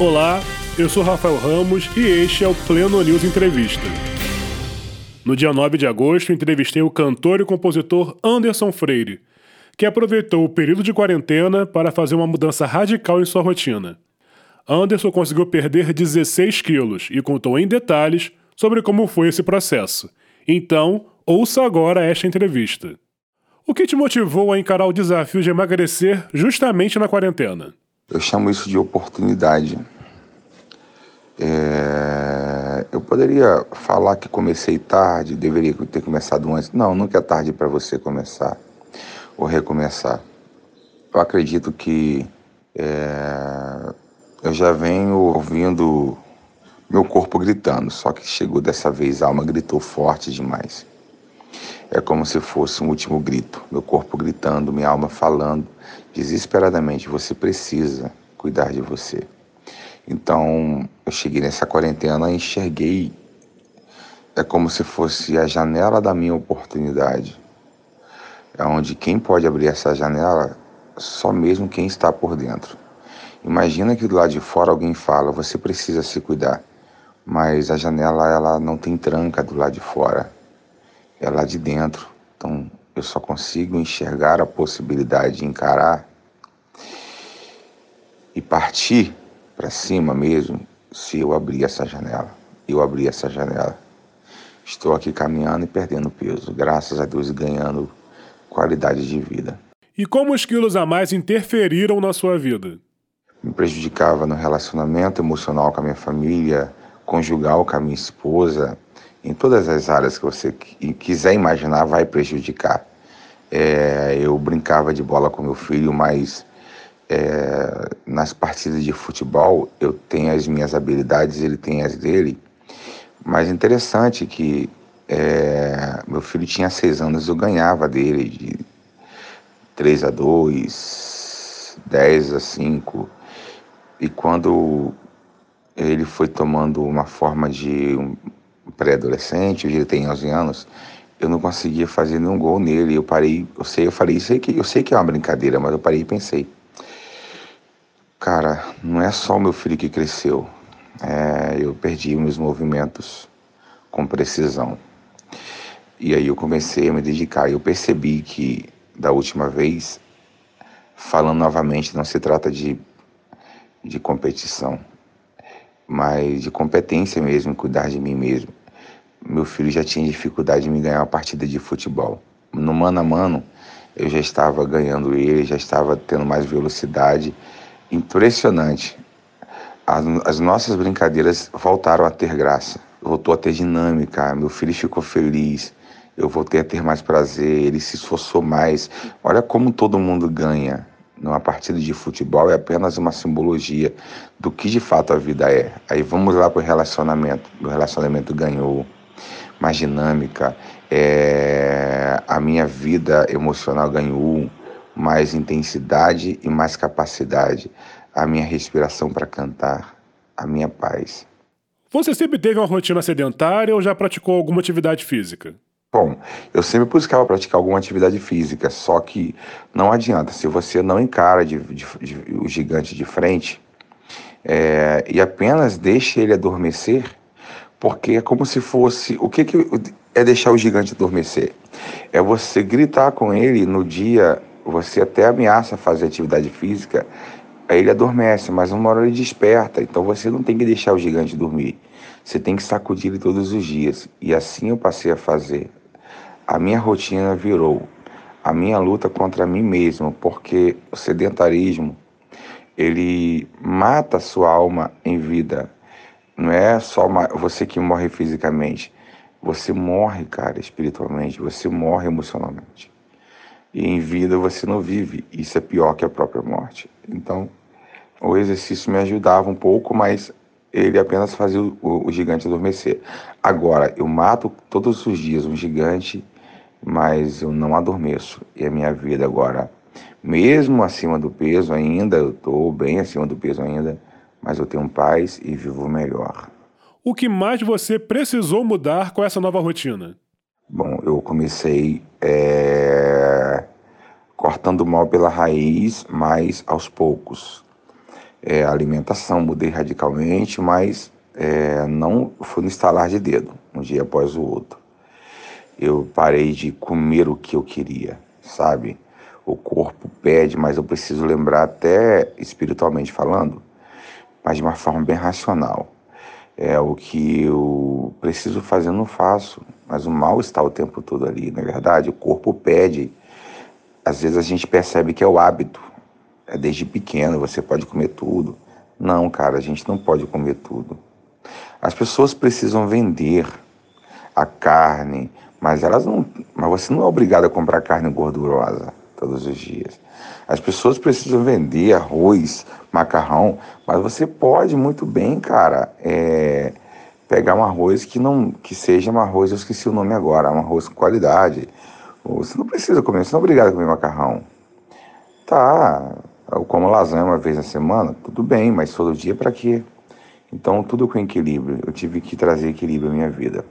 Olá, eu sou Rafael Ramos e este é o Pleno News Entrevista. No dia 9 de agosto, entrevistei o cantor e compositor Anderson Freire, que aproveitou o período de quarentena para fazer uma mudança radical em sua rotina. Anderson conseguiu perder 16 quilos e contou em detalhes sobre como foi esse processo. Então, ouça agora esta entrevista. O que te motivou a encarar o desafio de emagrecer justamente na quarentena? Eu chamo isso de oportunidade. É... Eu poderia falar que comecei tarde, deveria ter começado antes. Não, nunca é tarde para você começar ou recomeçar. Eu acredito que é... eu já venho ouvindo meu corpo gritando, só que chegou dessa vez a alma gritou forte demais. É como se fosse um último grito, meu corpo gritando, minha alma falando desesperadamente: você precisa cuidar de você. Então, eu cheguei nessa quarentena e enxerguei é como se fosse a janela da minha oportunidade. É onde quem pode abrir essa janela só mesmo quem está por dentro. Imagina que do lado de fora alguém fala: "Você precisa se cuidar". Mas a janela ela não tem tranca do lado de fora é lá de dentro. Então eu só consigo enxergar a possibilidade de encarar e partir para cima mesmo se eu abrir essa janela. Eu abrir essa janela. Estou aqui caminhando e perdendo peso, graças a Deus e ganhando qualidade de vida. E como os quilos a mais interferiram na sua vida? Me prejudicava no relacionamento emocional com a minha família, conjugal com a minha esposa, em todas as áreas que você quiser imaginar, vai prejudicar. É, eu brincava de bola com meu filho, mas é, nas partidas de futebol eu tenho as minhas habilidades, ele tem as dele. Mas interessante que é, meu filho tinha seis anos, eu ganhava dele de 3 a 2, 10 a 5. E quando ele foi tomando uma forma de pré-adolescente, hoje ele tem 11 anos, eu não conseguia fazer nenhum gol nele. Eu parei, eu sei, eu falei, sei que, eu sei que é uma brincadeira, mas eu parei e pensei, cara, não é só o meu filho que cresceu. É, eu perdi meus movimentos com precisão. E aí eu comecei a me dedicar. Eu percebi que da última vez, falando novamente, não se trata de, de competição, mas de competência mesmo, cuidar de mim mesmo meu filho já tinha dificuldade em me ganhar uma partida de futebol. No mano a mano, eu já estava ganhando ele, já estava tendo mais velocidade. Impressionante. As, as nossas brincadeiras voltaram a ter graça, voltou a ter dinâmica. Meu filho ficou feliz, eu voltei a ter mais prazer, ele se esforçou mais. Olha como todo mundo ganha. Numa partida de futebol é apenas uma simbologia do que de fato a vida é. Aí vamos lá para o relacionamento. O relacionamento ganhou mais dinâmica, é, a minha vida emocional ganhou mais intensidade e mais capacidade, a minha respiração para cantar, a minha paz. Você sempre teve uma rotina sedentária ou já praticou alguma atividade física? Bom, eu sempre buscava praticar alguma atividade física, só que não adianta, se você não encara de, de, de, o gigante de frente é, e apenas deixa ele adormecer, porque é como se fosse. O que, que é deixar o gigante adormecer? É você gritar com ele no dia, você até ameaça fazer atividade física, aí ele adormece, mas uma hora ele desperta. Então você não tem que deixar o gigante dormir. Você tem que sacudir ele todos os dias. E assim eu passei a fazer. A minha rotina virou a minha luta contra mim mesmo, porque o sedentarismo ele mata a sua alma em vida. Não é só uma, você que morre fisicamente. Você morre, cara, espiritualmente. Você morre emocionalmente. E em vida você não vive. Isso é pior que a própria morte. Então, o exercício me ajudava um pouco, mas ele apenas fazia o, o, gigante adormecer. Agora, eu mato todos os dias um gigante, mas eu não adormeço. E a minha vida agora, mesmo acima do peso ainda, eu estou bem acima do peso ainda, mas eu tenho paz e vivo melhor. O que mais você precisou mudar com essa nova rotina? Bom, eu comecei é, cortando mal pela raiz, mas aos poucos. é, alimentação, mudei radicalmente, mas é, não fui no estalar de dedo, um dia após o outro. Eu parei de comer o que eu queria, sabe? O corpo pede, mas eu preciso lembrar, até espiritualmente falando, mas de uma forma bem racional. É o que eu preciso fazer, eu não faço, mas o mal está o tempo todo ali, na é verdade. O corpo pede. Às vezes a gente percebe que é o hábito, é desde pequeno, você pode comer tudo. Não, cara, a gente não pode comer tudo. As pessoas precisam vender a carne, mas elas não, mas você não é obrigado a comprar carne gordurosa todos os dias. As pessoas precisam vender arroz, macarrão, mas você pode muito bem, cara, é, pegar um arroz que não que seja um arroz, eu esqueci o nome agora, um arroz com qualidade. Você não precisa comer, você não é obrigado a comer macarrão. Tá, eu como lasanha uma vez na semana, tudo bem, mas todo dia para quê? Então, tudo com equilíbrio. Eu tive que trazer equilíbrio à minha vida.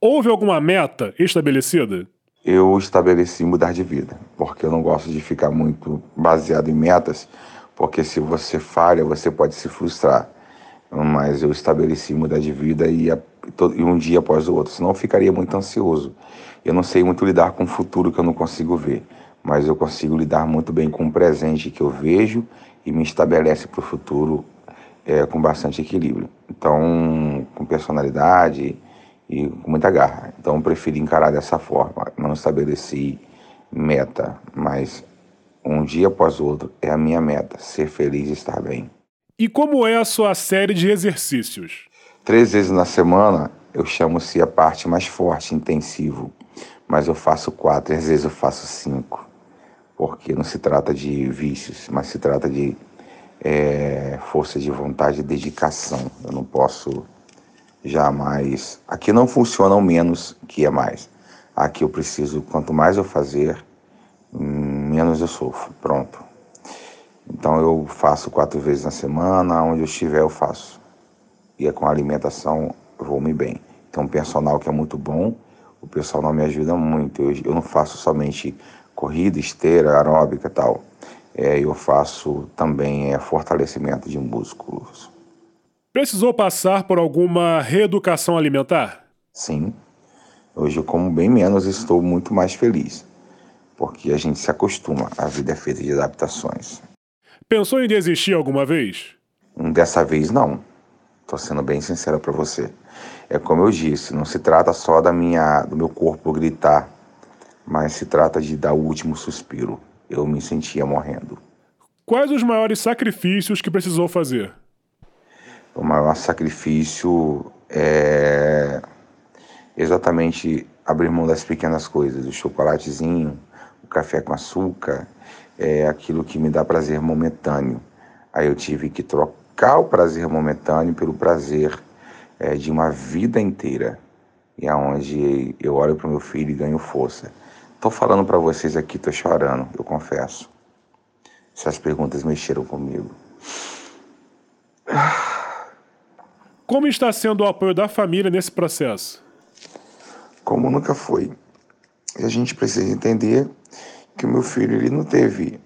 Houve alguma meta estabelecida? Eu estabeleci mudar de vida, porque eu não gosto de ficar muito baseado em metas, porque se você falha, você pode se frustrar. Mas eu estabeleci mudar de vida e, e um dia após o outro, senão eu ficaria muito ansioso. Eu não sei muito lidar com o futuro que eu não consigo ver, mas eu consigo lidar muito bem com o presente que eu vejo e me estabelece para o futuro é, com bastante equilíbrio. Então, com personalidade e com muita garra. Então, eu preferi encarar dessa forma. Não estabeleci meta, mas um dia após o outro é a minha meta, ser feliz e estar bem. E como é a sua série de exercícios? Três vezes na semana eu chamo-se a parte mais forte, intensivo, mas eu faço quatro, às vezes eu faço cinco, porque não se trata de vícios, mas se trata de é, força de vontade e dedicação. Eu não posso jamais. Aqui não funciona o menos que é mais. Aqui eu preciso, quanto mais eu fazer, menos eu sofro. Pronto. Então eu faço quatro vezes na semana, onde eu estiver eu faço. E é com a alimentação eu vou me bem. Tem um personal que é muito bom, o personal me ajuda muito. Eu, eu não faço somente corrida, esteira, aeróbica e tal é, eu faço também é, fortalecimento de músculos. Precisou passar por alguma reeducação alimentar? Sim. Hoje eu como bem menos e estou muito mais feliz, porque a gente se acostuma, a vida é feita de adaptações. Pensou em desistir alguma vez? Dessa vez não. Estou sendo bem sincero para você. É como eu disse, não se trata só da minha, do meu corpo gritar, mas se trata de dar o último suspiro eu me sentia morrendo. Quais os maiores sacrifícios que precisou fazer? O maior sacrifício é exatamente abrir mão das pequenas coisas, o chocolatezinho, o café com açúcar, é aquilo que me dá prazer momentâneo. Aí eu tive que trocar o prazer momentâneo pelo prazer é, de uma vida inteira. E aonde eu olho para o meu filho e ganho força. Tô falando para vocês aqui, tô chorando, eu confesso. Essas perguntas mexeram comigo. Como está sendo o apoio da família nesse processo? Como nunca foi. E a gente precisa entender que o meu filho ele não teve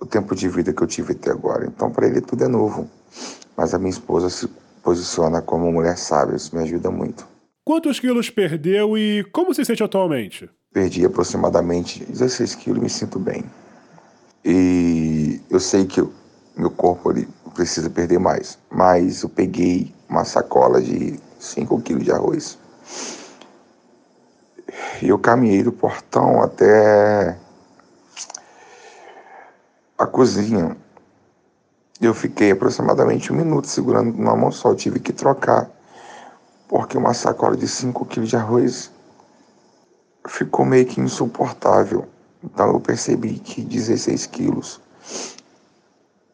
o tempo de vida que eu tive até agora. Então, para ele tudo é novo. Mas a minha esposa se posiciona como mulher sábia, isso me ajuda muito. Quantos quilos perdeu e como se sente atualmente? Perdi aproximadamente 16 quilos e me sinto bem. E eu sei que meu corpo ele precisa perder mais, mas eu peguei uma sacola de 5 quilos de arroz. E eu caminhei do portão até a cozinha. Eu fiquei aproximadamente um minuto segurando numa mão só. Tive que trocar, porque uma sacola de 5 quilos de arroz ficou meio que insuportável. Então eu percebi que 16 quilos.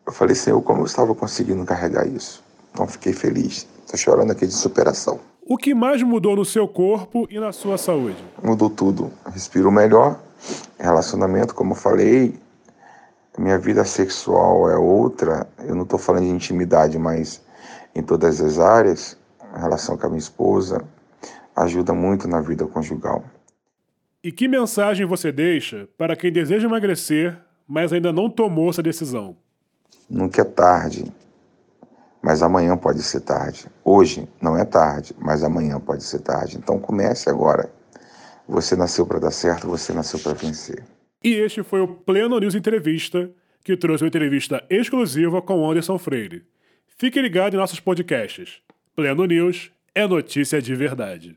Eu falei, Senhor, como eu estava conseguindo carregar isso? Então fiquei feliz. Estou chorando aqui de superação. O que mais mudou no seu corpo e na sua saúde? Mudou tudo. Respiro melhor, relacionamento, como eu falei. Minha vida sexual é outra. Eu não estou falando de intimidade, mas em todas as áreas. A relação com a minha esposa ajuda muito na vida conjugal. E que mensagem você deixa para quem deseja emagrecer, mas ainda não tomou essa decisão? Nunca é tarde. mas amanhã pode ser tarde. Hoje não é tarde, mas amanhã pode ser tarde. Então comece agora. Você nasceu para dar certo, você nasceu para vencer. E este foi o Pleno News Entrevista, que trouxe uma entrevista exclusiva com Anderson Freire. Fique ligado em nossos podcasts. Pleno News é notícia de verdade.